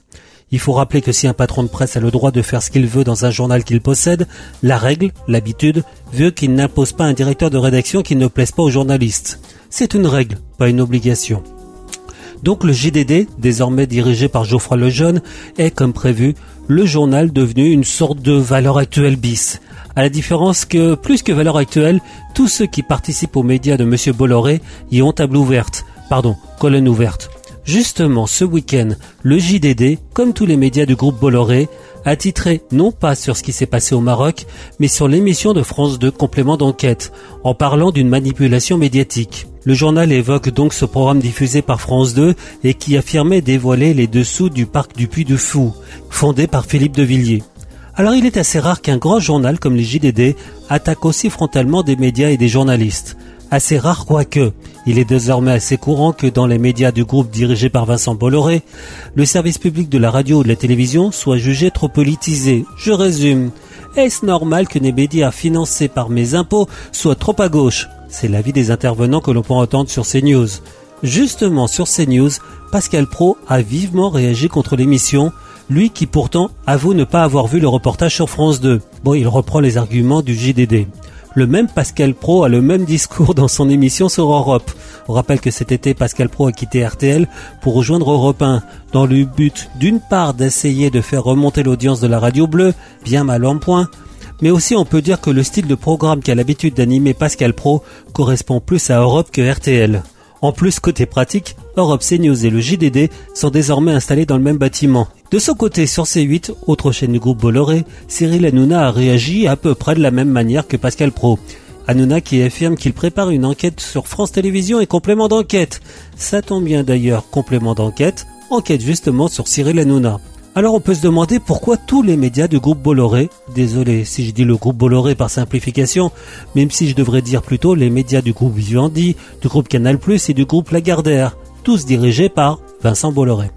Il faut rappeler que si un patron de presse a le droit de faire ce qu'il veut dans un journal qu'il possède, la règle, l'habitude, veut qu'il n'impose pas un directeur de rédaction qui ne plaise pas aux journalistes. C'est une règle, pas une obligation. Donc le JDD, désormais dirigé par Geoffroy Lejeune, est, comme prévu, le journal devenu une sorte de valeur actuelle bis. À la différence que, plus que valeur actuelle, tous ceux qui participent aux médias de Monsieur Bolloré y ont table ouverte, pardon, colonne ouverte. Justement, ce week-end, le JDD, comme tous les médias du groupe Bolloré, a titré non pas sur ce qui s'est passé au Maroc, mais sur l'émission de France 2 complément d'enquête, en parlant d'une manipulation médiatique. Le journal évoque donc ce programme diffusé par France 2 et qui affirmait dévoiler les dessous du parc du Puy de Fou, fondé par Philippe de Villiers. Alors il est assez rare qu'un grand journal comme les JDD attaque aussi frontalement des médias et des journalistes. Assez rare quoique, il est désormais assez courant que dans les médias du groupe dirigé par Vincent Bolloré, le service public de la radio ou de la télévision soit jugé trop politisé. Je résume. Est-ce normal que les médias financés par mes impôts soient trop à gauche? C'est l'avis des intervenants que l'on peut entendre sur CNews. Justement sur CNews, Pascal Pro a vivement réagi contre l'émission, lui qui pourtant avoue ne pas avoir vu le reportage sur France 2. Bon, il reprend les arguments du JDD. Le même Pascal Pro a le même discours dans son émission sur Europe. On rappelle que cet été, Pascal Pro a quitté RTL pour rejoindre Europe 1, dans le but d'une part d'essayer de faire remonter l'audience de la radio bleue, bien mal en point, mais aussi on peut dire que le style de programme qu'a l'habitude d'animer Pascal Pro correspond plus à Europe que RTL. En plus, côté pratique, Europe CNews et le JDD sont désormais installés dans le même bâtiment. De son côté, sur C8, autre chaîne du groupe Bolloré, Cyril Hanouna a réagi à peu près de la même manière que Pascal Pro. Hanouna qui affirme qu'il prépare une enquête sur France Télévisions et complément d'enquête. Ça tombe bien d'ailleurs, complément d'enquête, enquête justement sur Cyril Hanouna. Alors on peut se demander pourquoi tous les médias du groupe Bolloré, désolé si je dis le groupe Bolloré par simplification, même si je devrais dire plutôt les médias du groupe Vivendi, du groupe Canal+, et du groupe Lagardère, tous dirigés par Vincent Bolloré.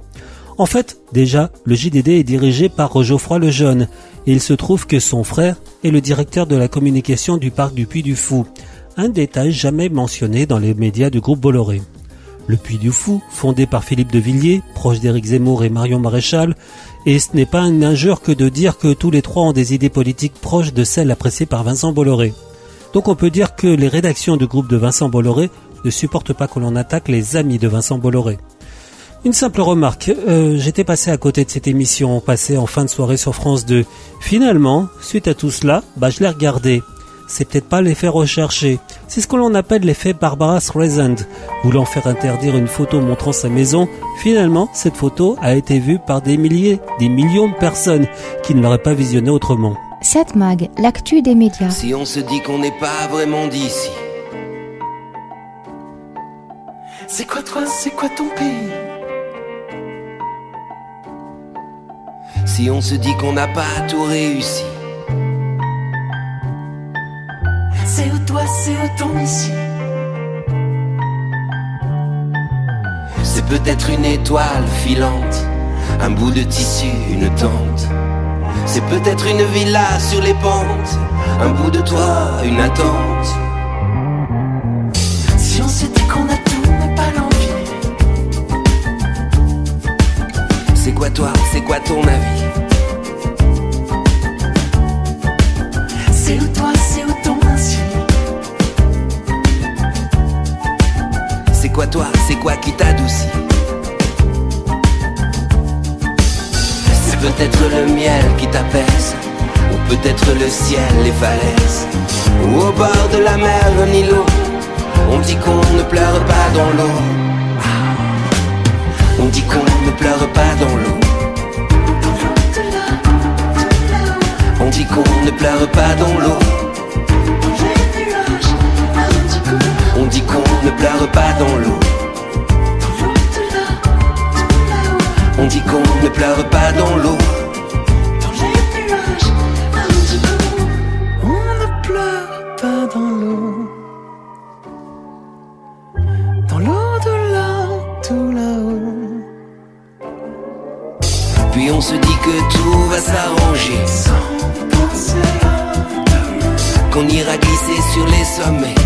En fait, déjà, le JDD est dirigé par Geoffroy Lejeune, et il se trouve que son frère est le directeur de la communication du parc du Puy du Fou, un détail jamais mentionné dans les médias du groupe Bolloré. Le Puy du Fou, fondé par Philippe de Villiers, proche d'Éric Zemmour et Marion Maréchal, et ce n'est pas une injure que de dire que tous les trois ont des idées politiques proches de celles appréciées par Vincent Bolloré. Donc on peut dire que les rédactions du groupe de Vincent Bolloré ne supportent pas que l'on attaque les amis de Vincent Bolloré. Une simple remarque, euh, j'étais passé à côté de cette émission passée en fin de soirée sur France 2. Finalement, suite à tout cela, bah je l'ai regardé c'est peut-être pas l'effet recherché. C'est ce que l'on appelle l'effet Barbara Streisand. Voulant faire interdire une photo montrant sa maison, finalement, cette photo a été vue par des milliers, des millions de personnes qui ne l'auraient pas visionnée autrement. Cette mag, l'actu des médias. Si on se dit qu'on n'est pas vraiment d'ici. C'est quoi toi, c'est quoi ton pays? Si on se dit qu'on n'a pas tout réussi. C'est où toi, c'est où ton ici C'est peut-être une étoile filante, un bout de tissu, une tente. C'est peut-être une villa sur les pentes, un bout de toit, une attente. Si on se dit qu'on a tout, mais pas l'envie. C'est quoi toi, c'est quoi ton avis? C'est où toi, c'est c'est quoi toi, c'est quoi qui t'adoucit? C'est peut-être le miel qui t'apaise, ou peut-être le ciel, les falaises, ou au bord de la mer, un îlot. On dit qu'on ne pleure pas dans l'eau. On dit qu'on ne pleure pas dans l'eau. On dit qu'on ne pleure pas dans l'eau. On dit qu'on ne pleure pas dans l'eau. On ne pleure pas dans l'eau. Dans l'eau de là, tout là-haut. Puis on se dit que tout va s'arranger. Qu'on ira glisser sur les sommets.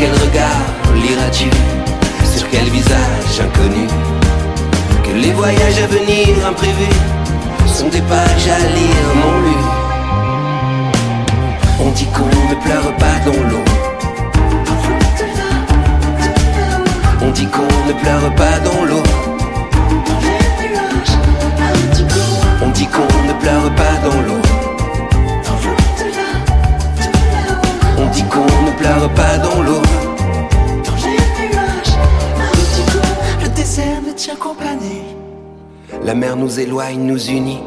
Quel regard liras-tu Sur quel visage inconnu? Que les voyages à venir imprévus sont des pages à lire, mon lu. On dit qu'on ne pleure pas dans l'eau. On dit qu'on ne pleure pas dans l'eau. On dit qu'on ne pleure pas dans l'eau. Mer nous éloigne, nous unit.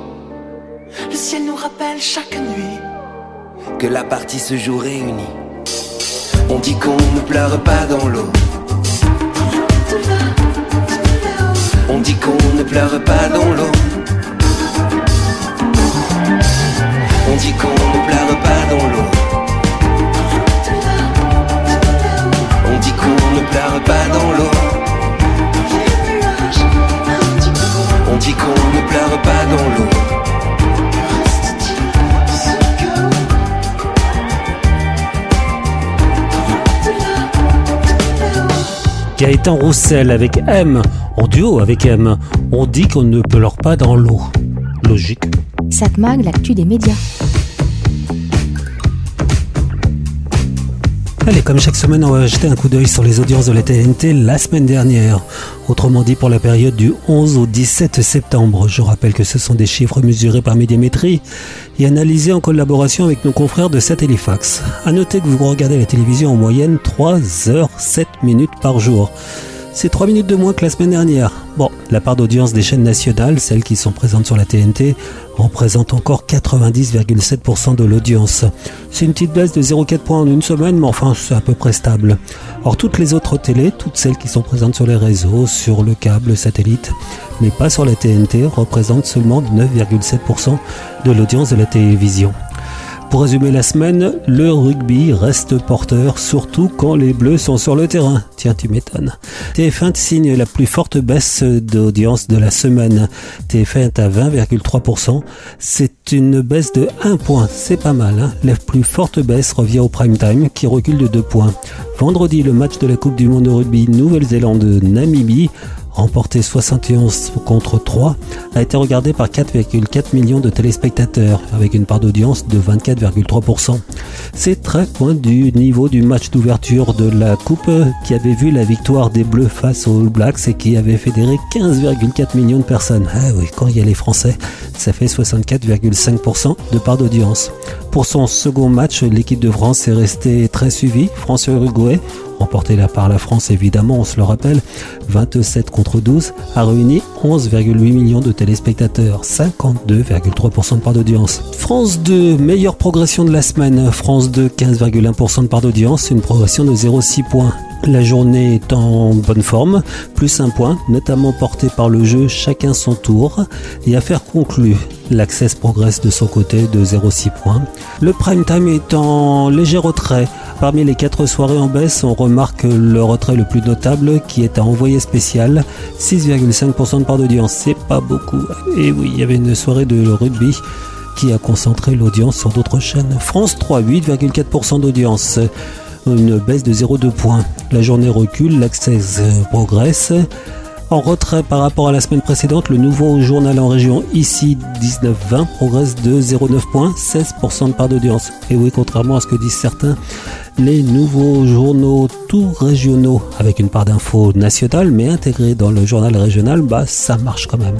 Le ciel nous rappelle chaque nuit. Que la partie se joue réunie. On dit qu'on ne pleure pas dans l'eau. On dit qu'on ne pleure pas dans l'eau. On dit qu'on ne pleure pas dans l'eau. On dit qu'on ne pleure pas dans l'eau. On dit qu'on ne pleure pas dans l'eau. Gaëtan Roussel avec M, en duo avec M. On dit qu'on ne pleure pas dans l'eau. Logique. Satmag, l'actu des médias. Allez, comme chaque semaine, on va jeter un coup d'œil sur les audiences de la TNT la semaine dernière. Autrement dit, pour la période du 11 au 17 septembre. Je rappelle que ce sont des chiffres mesurés par Médiamétrie et analysés en collaboration avec nos confrères de Satellifax. À noter que vous regardez la télévision en moyenne 3 heures 7 minutes par jour. C'est 3 minutes de moins que la semaine dernière. Bon, la part d'audience des chaînes nationales, celles qui sont présentes sur la TNT, représente encore 90,7% de l'audience. C'est une petite baisse de 0,4 points en une semaine, mais enfin c'est à peu près stable. Or toutes les autres télés, toutes celles qui sont présentes sur les réseaux, sur le câble, satellite, mais pas sur la TNT, représentent seulement 9,7% de l'audience de la télévision. Pour résumer la semaine, le rugby reste porteur, surtout quand les Bleus sont sur le terrain. Tiens, tu m'étonnes. TF1 signe la plus forte baisse d'audience de la semaine. TF1 est à 20,3%. C'est une baisse de 1 point. C'est pas mal. Hein la plus forte baisse revient au prime time, qui recule de 2 points. Vendredi, le match de la Coupe du Monde de rugby Nouvelle-Zélande-Namibie remporté 71 contre 3, a été regardé par 4,4 millions de téléspectateurs, avec une part d'audience de 24,3%. C'est très loin du niveau du match d'ouverture de la Coupe qui avait vu la victoire des Bleus face aux All Blacks et qui avait fédéré 15,4 millions de personnes. Ah oui, quand il y a les Français, ça fait 64,5% de part d'audience. Pour son second match, l'équipe de France est restée très suivie. France-Uruguay, remporté là par la France évidemment, on se le rappelle, 27 contre 12, a réuni 11,8 millions de téléspectateurs, 52,3% de part d'audience. France 2, meilleure progression de la semaine, France 2, 15,1% de part d'audience, une progression de 0,6 points. La journée est en bonne forme, plus un point, notamment porté par le jeu Chacun son tour et affaire conclue. L'Access progresse de son côté de 0,6 points. Le prime time est en léger retrait. Parmi les quatre soirées en baisse, on remarque le retrait le plus notable qui est à envoyer spécial, 6,5% de part d'audience. C'est pas beaucoup. Et oui, il y avait une soirée de rugby qui a concentré l'audience sur d'autres chaînes. France 3, 8,4% d'audience une baisse de 0,2 points. La journée recule, l'Access progresse. En retrait par rapport à la semaine précédente, le nouveau journal en région, ici 19-20, progresse de 0,9 points, 16% de part d'audience. Et oui, contrairement à ce que disent certains, les nouveaux journaux tout régionaux avec une part d'infos nationales mais intégrés dans le journal régional, bah ça marche quand même.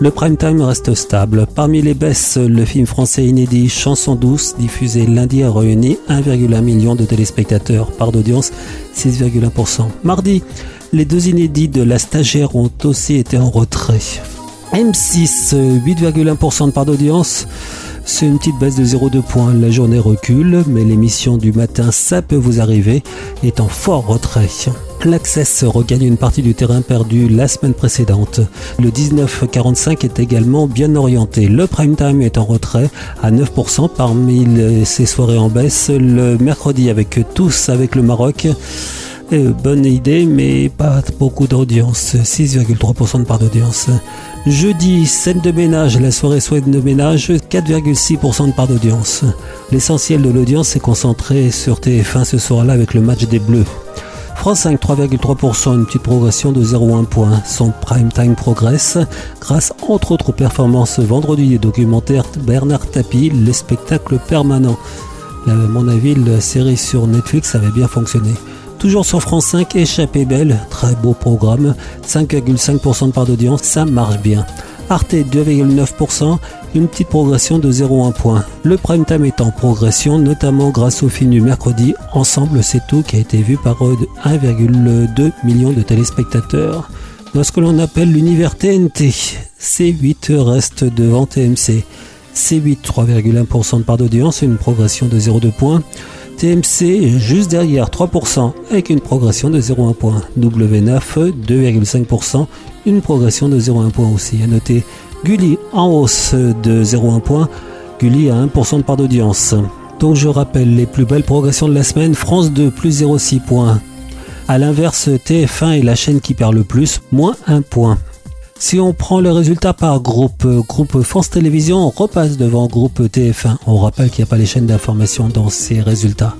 Le prime time reste stable. Parmi les baisses, le film français inédit Chanson douce, diffusé lundi, a réuni 1,1 million de téléspectateurs, part d'audience 6,1%. Mardi, les deux inédits de La Stagiaire ont aussi été en retrait. M6, 8,1% de part d'audience. C'est une petite baisse de 0,2 points. La journée recule, mais l'émission du matin, ça peut vous arriver, est en fort retrait. L'Access regagne une partie du terrain perdu la semaine précédente. Le 1945 est également bien orienté. Le prime time est en retrait à 9% parmi ces soirées en baisse. Le mercredi avec tous avec le Maroc. Euh, bonne idée, mais pas beaucoup d'audience. 6,3% de part d'audience. Jeudi, scène de ménage, la soirée souhaite de ménage, 4,6% de part d'audience. L'essentiel de l'audience est concentré sur TF1 ce soir-là avec le match des Bleus. France 5, 3,3%, une petite progression de 0,1 point. Son prime time progresse grâce entre autres aux performances vendredi du documentaire Bernard Tapie, les spectacles permanents. Là, à mon avis, la série sur Netflix avait bien fonctionné. Toujours sur France 5, Échappée Belle, très beau programme, 5,5% de part d'audience, ça marche bien. Arte 2,9%, une petite progression de 0,1 point. Le prime time est en progression, notamment grâce au film du mercredi Ensemble c'est tout qui a été vu par euh, 1,2 million de téléspectateurs. Dans ce que l'on appelle l'univers TNT, C8 reste devant TMC. C8 3,1% de part d'audience, une progression de 0,2 points. TMC juste derrière 3% avec une progression de 0,1 point. W9 2,5%, une progression de 0,1 point aussi. À noter Gulli en hausse de 0,1 point. Gulli à 1% de part d'audience. Donc je rappelle les plus belles progressions de la semaine. France 2 plus 0,6 points. A l'inverse, TF1 est la chaîne qui perd le plus, moins 1 point. Si on prend le résultat par groupe, euh, groupe France Télévisions, on repasse devant groupe TF1. On rappelle qu'il n'y a pas les chaînes d'information dans ces résultats.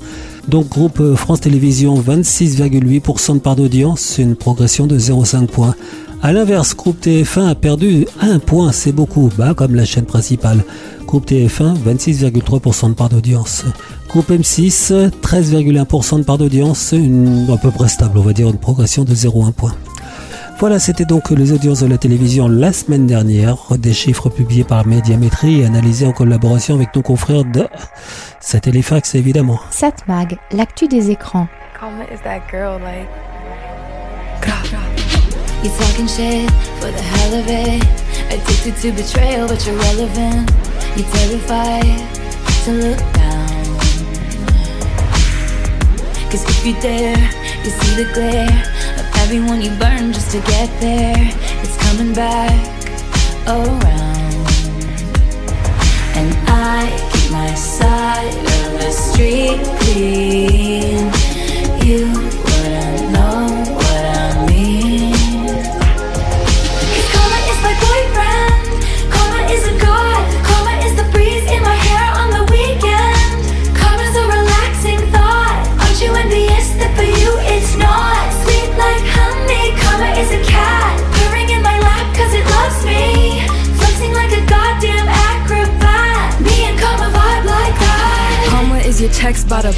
Donc groupe euh, France Télévisions, 26,8% de part d'audience, une progression de 0,5 points. A l'inverse, groupe TF1 a perdu 1 point, c'est beaucoup, bah, comme la chaîne principale. Groupe TF1, 26,3% de part d'audience. Groupe M6, 13,1% de part d'audience, à peu près stable, on va dire une progression de 0,1 point. Voilà, c'était donc les audiences de la télévision la semaine dernière, des chiffres publiés par Médiamétrie et analysés en collaboration avec nos confrères de Satellifax évidemment. Satmag, l'actu des écrans. Karma is that girl, like. You talking shit for the hell of it. Addicted to betrayal, but you're relevant. You're terrified to look down. Cause if you dare, you see the glare of everyone you burn just to get there. It's coming back around. And I keep my side of the street clean. You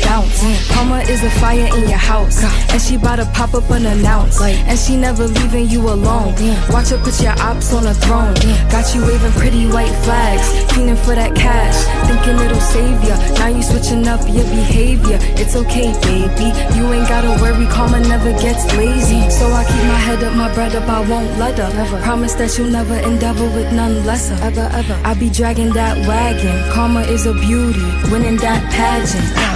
bounce. Karma is a fire in your house. And she bout to pop up unannounced. And she never leaving you alone. Watch her put your ops on a throne. Got you waving pretty white flags. Fiending for that cash. Thinking it'll save ya. Now you switching up your behavior. It's okay, baby. You ain't gotta worry. Karma never gets lazy. So I keep my head up, my bread up. I won't let her. Promise that you'll never endeavor with none lesser. Ever, ever. I be dragging that wagon. Karma is a beauty. Winning that pageant.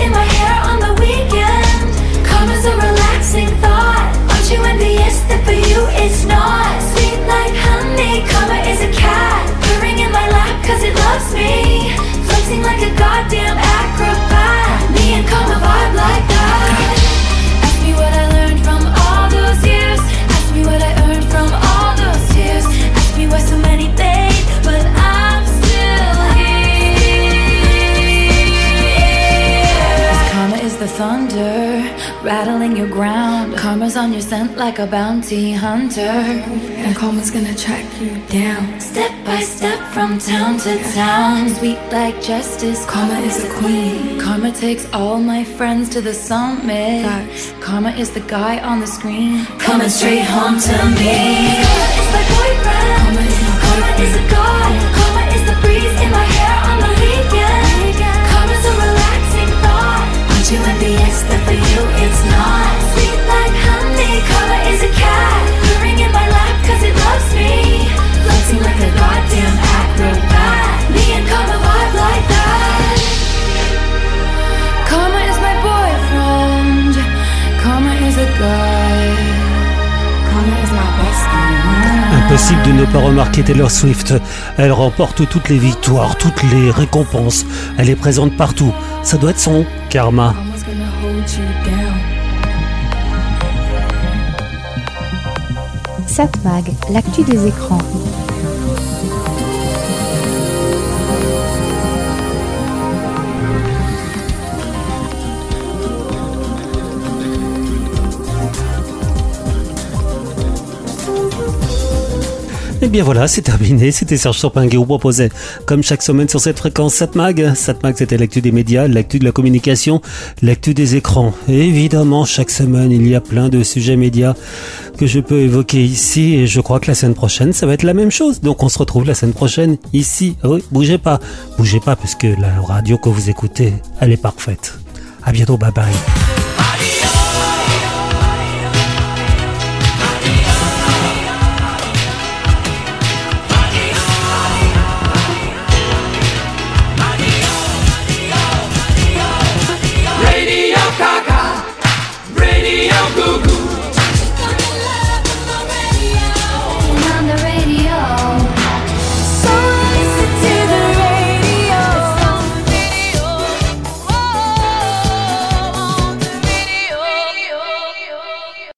In my hair on the weekend. Karma's a relaxing thought. Aren't you envious that for you it's not? Sweet like honey. Karma is a cat. Purring in my lap cause it loves me. Flexing like a goddamn acrobat. Me and karma vibe like that. Here. Karma is the thunder rattling your ground. Karma's on your scent like a bounty hunter. And karma's gonna track you down. Step by step from town to town. Sweet like justice. Karma is the queen. Karma takes all my friends to the summit. Facts. Karma is the guy on the screen. Coming straight home to me. Karma is my boyfriend. Karma is my Karma is a god. Karma is the breeze in my hair on the weekend. Karma's a relaxing thought. Aren't you envious that for you De ne pas remarquer Taylor Swift. Elle remporte toutes les victoires, toutes les récompenses. Elle est présente partout. Ça doit être son karma. Satmag, l'actu des écrans. Bien voilà, c'est terminé. C'était Serge Surpin qui vous proposait, comme chaque semaine sur cette fréquence, Satmag. Satmag, c'était l'actu des médias, l'actu de la communication, l'actu des écrans. Et évidemment, chaque semaine, il y a plein de sujets médias que je peux évoquer ici. Et je crois que la semaine prochaine, ça va être la même chose. Donc on se retrouve la semaine prochaine ici. Oui, bougez pas. Bougez pas parce que la radio que vous écoutez, elle est parfaite. À bientôt, bye bye.